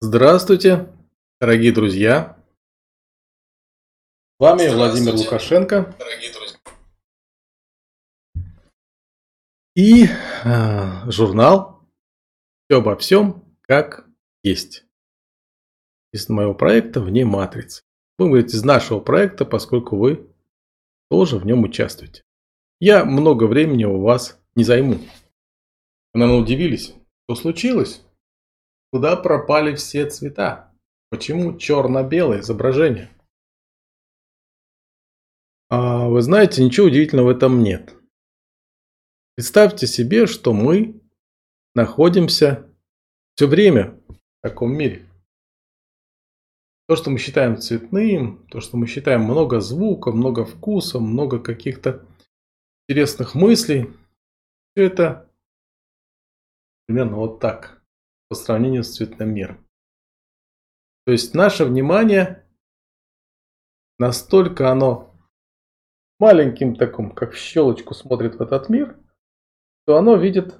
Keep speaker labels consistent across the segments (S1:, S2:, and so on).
S1: Здравствуйте, дорогие друзья. Вами Владимир Лукашенко. И э, журнал «Все обо всем, как есть». Из моего проекта «Вне матрицы». Вы говорите из нашего проекта, поскольку вы тоже в нем участвуете. Я много времени у вас не займу. Наверное, удивились, что случилось? Куда пропали все цвета? Почему черно-белое изображение? А вы знаете, ничего удивительного в этом нет. Представьте себе, что мы находимся все время в таком мире. То, что мы считаем цветным, то, что мы считаем много звука, много вкуса, много каких-то интересных мыслей, все это примерно вот так по сравнению с цветным миром. То есть наше внимание настолько оно маленьким таком, как в щелочку смотрит в этот мир, то оно видит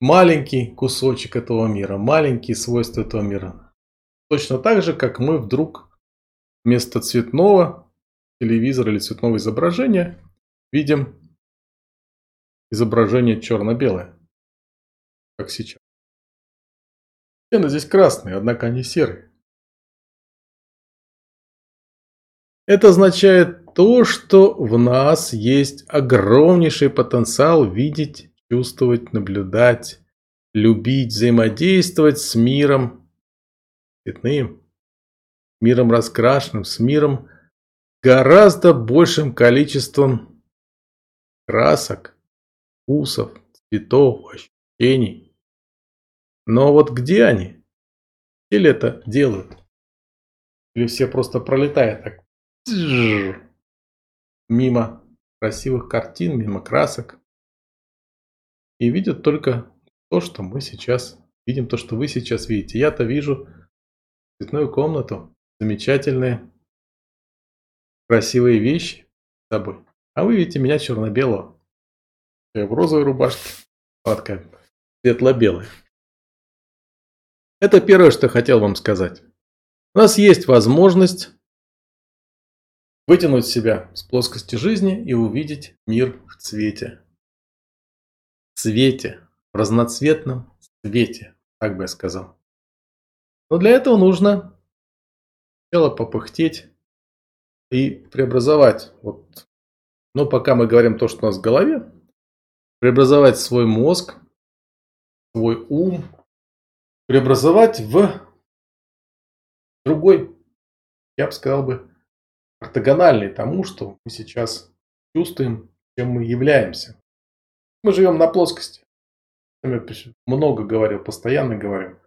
S1: маленький кусочек этого мира, маленькие свойства этого мира. Точно так же, как мы вдруг вместо цветного телевизора или цветного изображения видим изображение черно-белое как сейчас. Стены здесь красные, однако они серые. Это означает то, что в нас есть огромнейший потенциал видеть, чувствовать, наблюдать, любить, взаимодействовать с миром цветным, миром раскрашенным, с миром гораздо большим количеством красок, вкусов, цветов, ощущений. Но вот где они? Или это делают? Или все просто пролетают так мимо красивых картин, мимо красок и видят только то, что мы сейчас видим, то, что вы сейчас видите. Я-то вижу цветную комнату, замечательные, красивые вещи с собой. А вы видите меня черно-белого. Я в розовой рубашке, такая светло-белая. Это первое, что я хотел вам сказать. У нас есть возможность вытянуть себя с плоскости жизни и увидеть мир в цвете. В цвете, в разноцветном цвете, так бы я сказал. Но для этого нужно сначала попыхтеть и преобразовать. Вот. Но пока мы говорим то, что у нас в голове, преобразовать свой мозг, свой ум, преобразовать в другой, я бы сказал бы, ортогональный тому, что мы сейчас чувствуем, чем мы являемся. Мы живем на плоскости. Я много говорил, постоянно говорю,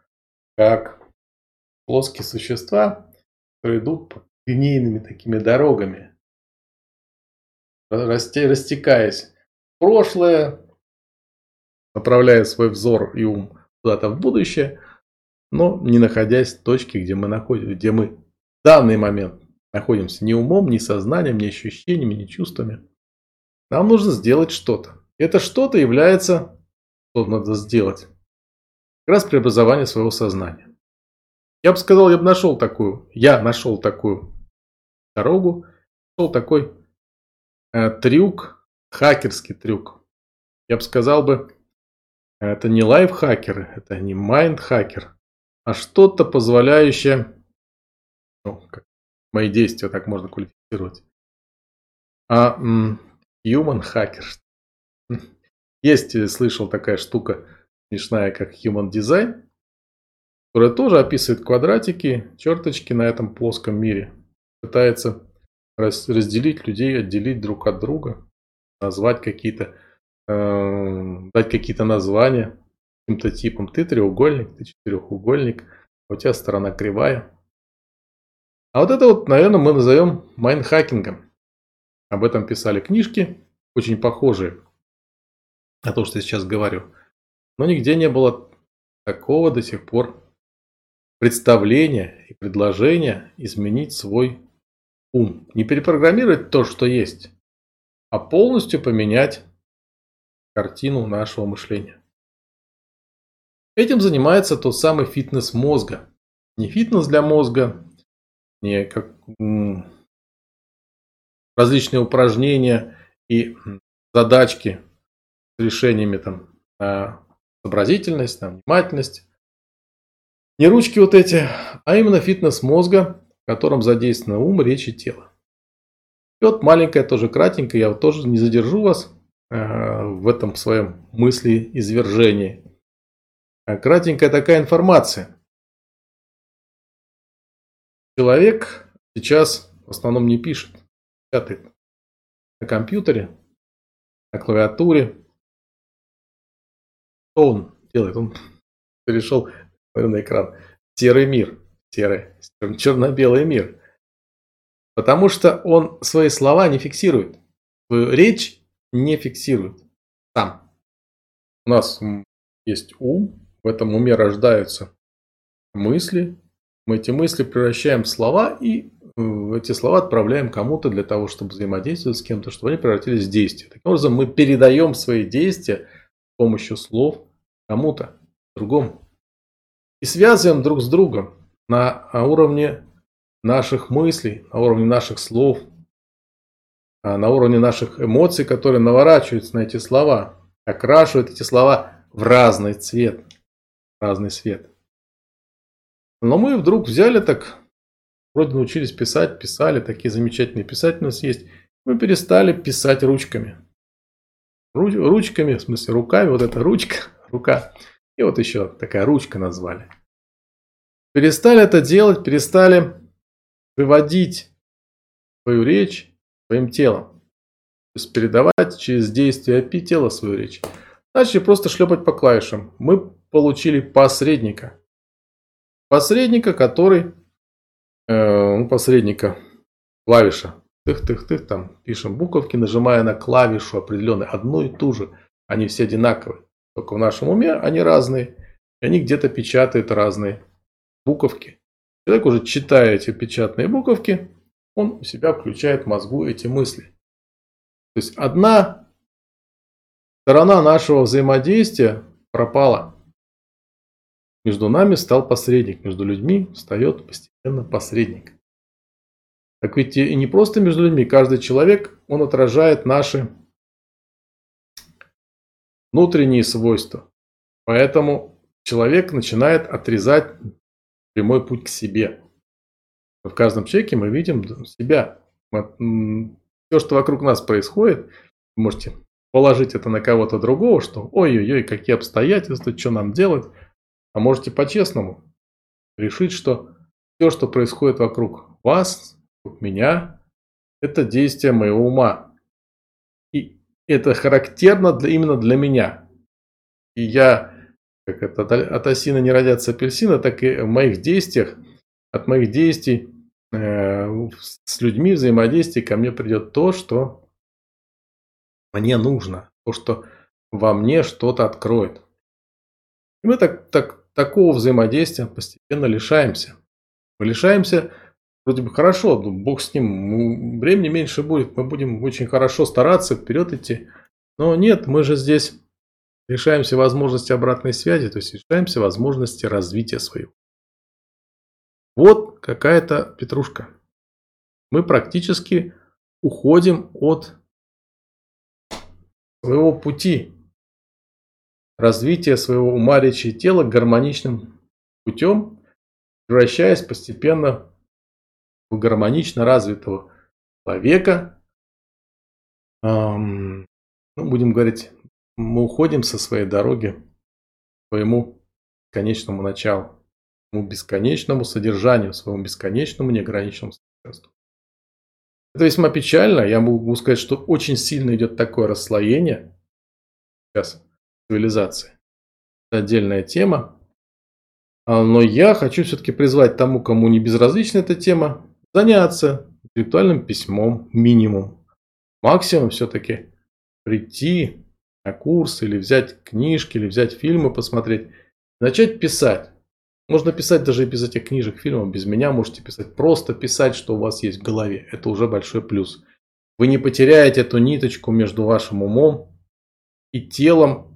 S1: как плоские существа, которые идут по линейными такими дорогами, растекаясь в прошлое, направляя свой взор и ум куда-то в будущее – но не находясь в точке, где мы, находим, где мы в данный момент находимся ни умом, ни сознанием, ни ощущениями, ни чувствами. Нам нужно сделать что-то. Это что-то является, что надо сделать, как раз преобразование своего сознания. Я бы сказал, я бы нашел такую, я нашел такую дорогу, нашел такой э, трюк, хакерский трюк. Я бы сказал бы, это не лайфхакер, это не майндхакер, а что-то позволяющее, ну, как мои действия так можно квалифицировать, а human hacker. Есть, э, слышал, такая штука смешная, как human design, которая тоже описывает квадратики, черточки на этом плоском мире. Пытается разделить людей, отделить друг от друга, назвать какие-то, э, дать какие-то названия каким-то типом. Ты треугольник, ты четырехугольник, у тебя сторона кривая. А вот это вот, наверное, мы назовем mind hacking ом. Об этом писали книжки, очень похожие. о том, что я сейчас говорю. Но нигде не было такого до сих пор представления и предложения изменить свой ум. Не перепрограммировать то, что есть, а полностью поменять картину нашего мышления. Этим занимается тот самый фитнес мозга. Не фитнес для мозга, не как различные упражнения и задачки с решениями там на сообразительность, на внимательность. Не ручки вот эти, а именно фитнес мозга, в котором задействован ум, речь и тело. И вот маленькая, тоже кратенькая, я вот тоже не задержу вас э, в этом своем мысли извержении. А кратенькая такая информация. Человек сейчас в основном не пишет, печатает на компьютере, на клавиатуре. Что он делает? Он перешел на экран. Серый мир. Серый. Черно-белый мир. Потому что он свои слова не фиксирует. Свою речь не фиксирует. Сам. У нас есть ум. В этом уме рождаются мысли. Мы эти мысли превращаем в слова и эти слова отправляем кому-то для того, чтобы взаимодействовать с кем-то, чтобы они превратились в действия. Таким образом, мы передаем свои действия с помощью слов кому-то, другому. И связываем друг с другом на уровне наших мыслей, на уровне наших слов, а, на уровне наших эмоций, которые наворачиваются на эти слова, окрашивают эти слова в разный цвет, разный свет. Но мы вдруг взяли так Вроде научились писать, писали, такие замечательные писатели у нас есть. Мы перестали писать ручками. Руч, ручками, в смысле руками, вот эта ручка, рука. И вот еще такая ручка назвали. Перестали это делать, перестали выводить свою речь своим телом. То есть передавать через действие API тела свою речь. Начали просто шлепать по клавишам. Мы получили посредника. Посредника, который э, ну, посредника, клавиша. Тых-тых-тых, там пишем буковки, нажимая на клавишу определенную, одну и ту же. Они все одинаковые. Только в нашем уме они разные. И они где-то печатают разные буковки. Человек уже читая эти печатные буковки, он у себя включает в мозгу эти мысли. То есть одна сторона нашего взаимодействия пропала. Между нами стал посредник, между людьми встает постепенно посредник. Так ведь и не просто между людьми, каждый человек, он отражает наши внутренние свойства. Поэтому человек начинает отрезать прямой путь к себе. В каждом человеке мы видим себя. Все, что вокруг нас происходит, можете положить это на кого-то другого, что ой-ой-ой, какие обстоятельства, что нам делать. А можете по-честному решить, что все, что происходит вокруг вас, вокруг меня, это действие моего ума. И это характерно для, именно для меня. И я, как это, от осины не родятся апельсины, так и в моих действиях, от моих действий э, с людьми взаимодействия ко мне придет то, что мне нужно, то, что во мне что-то откроет. И мы так, так такого взаимодействия постепенно лишаемся. Мы лишаемся, вроде бы хорошо, ну, бог с ним, времени меньше будет, мы будем очень хорошо стараться вперед идти. Но нет, мы же здесь лишаемся возможности обратной связи, то есть лишаемся возможности развития своего. Вот какая-то петрушка. Мы практически уходим от своего пути, развития своего ума, речи и тела гармоничным путем, превращаясь постепенно в гармонично развитого человека. Эм, ну, будем говорить, мы уходим со своей дороги к своему конечному началу, своему бесконечному содержанию, своему бесконечному неограниченному совершенству. Это весьма печально. Я могу сказать, что очень сильно идет такое расслоение сейчас цивилизации. Это отдельная тема. А, но я хочу все-таки призвать тому, кому не безразлична эта тема, заняться интеллектуальным письмом минимум. Максимум все-таки прийти на курс, или взять книжки, или взять фильмы посмотреть, начать писать. Можно писать даже и без этих книжек, фильмов, без меня можете писать. Просто писать, что у вас есть в голове. Это уже большой плюс. Вы не потеряете эту ниточку между вашим умом и телом,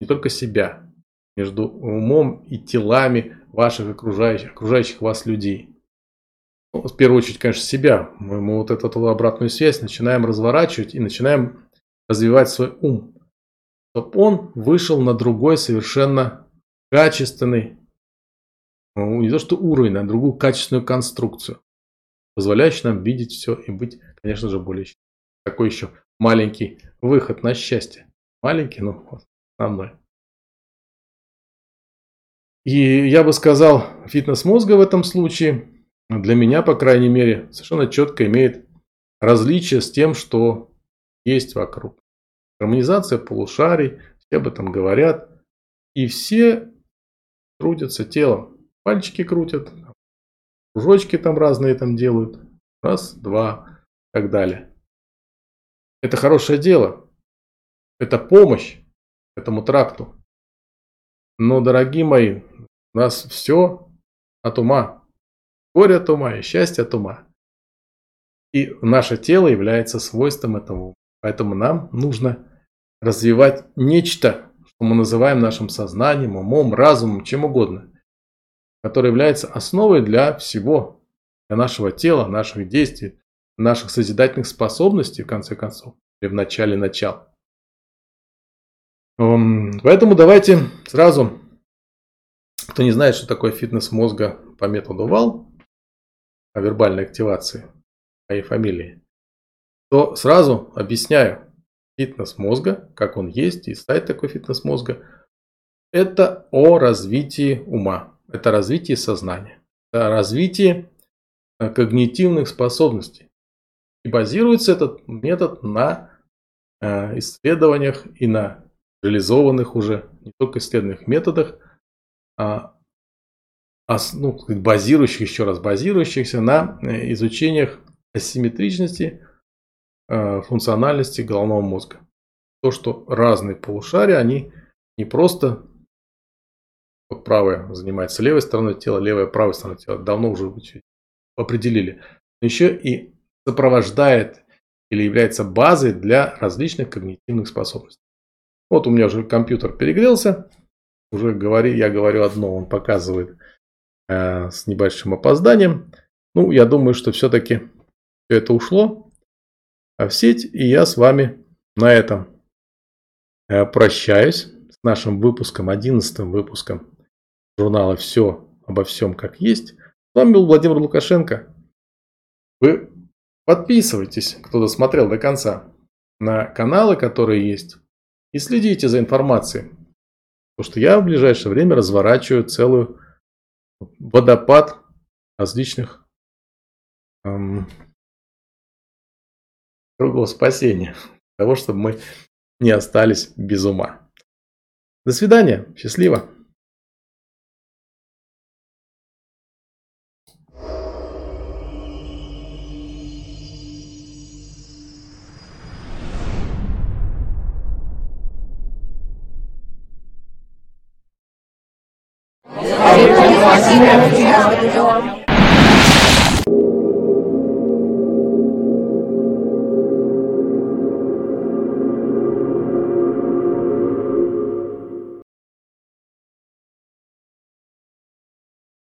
S1: не только себя, между умом и телами ваших окружающих, окружающих вас людей. Ну, в первую очередь, конечно, себя. Мы, мы вот эту обратную связь начинаем разворачивать и начинаем развивать свой ум. Чтобы он вышел на другой совершенно качественный, ну, не то что уровень, а другую качественную конструкцию, позволяющую нам видеть все и быть, конечно же, более. Такой еще маленький выход на счастье. Маленький, но основной. И я бы сказал, фитнес мозга в этом случае, для меня, по крайней мере, совершенно четко имеет различие с тем, что есть вокруг. Гармонизация полушарий, все об этом говорят. И все трудятся телом. Пальчики крутят, кружочки там разные там делают. Раз, два, и так далее. Это хорошее дело. Это помощь этому тракту. Но, дорогие мои, у нас все от ума. Горе от ума и счастье от ума. И наше тело является свойством этого. Поэтому нам нужно развивать нечто, что мы называем нашим сознанием, умом, разумом, чем угодно, которое является основой для всего, для нашего тела, наших действий, наших созидательных способностей, в конце концов, или в начале начала. Поэтому давайте сразу кто не знает, что такое фитнес мозга по методу ВАЛ, о вербальной активации моей фамилии, то сразу объясняю. Фитнес мозга, как он есть, и сайт такой фитнес мозга, это о развитии ума, это развитие сознания, это развитие э, когнитивных способностей. И базируется этот метод на э, исследованиях и на реализованных уже не только исследованных методах – а, ну, базирующих, еще раз, базирующихся на э, изучениях асимметричности э, функциональности головного мозга. То, что разные полушария, они не просто вот правое занимается левой стороной тела, левая правой стороной тела, давно уже определили, но еще и сопровождает или является базой для различных когнитивных способностей. Вот у меня уже компьютер перегрелся, уже говори, я говорю одно, он показывает э, с небольшим опозданием. Ну, я думаю, что все-таки все это ушло в сеть, и я с вами на этом э, прощаюсь с нашим выпуском, одиннадцатым выпуском журнала «Все обо всем как есть». С вами был Владимир Лукашенко. Вы подписывайтесь, кто досмотрел до конца, на каналы, которые есть, и следите за информацией Потому что я в ближайшее время разворачиваю целую водопад различных эм, кругов спасения. Того, чтобы мы не остались без ума. До свидания. Счастливо.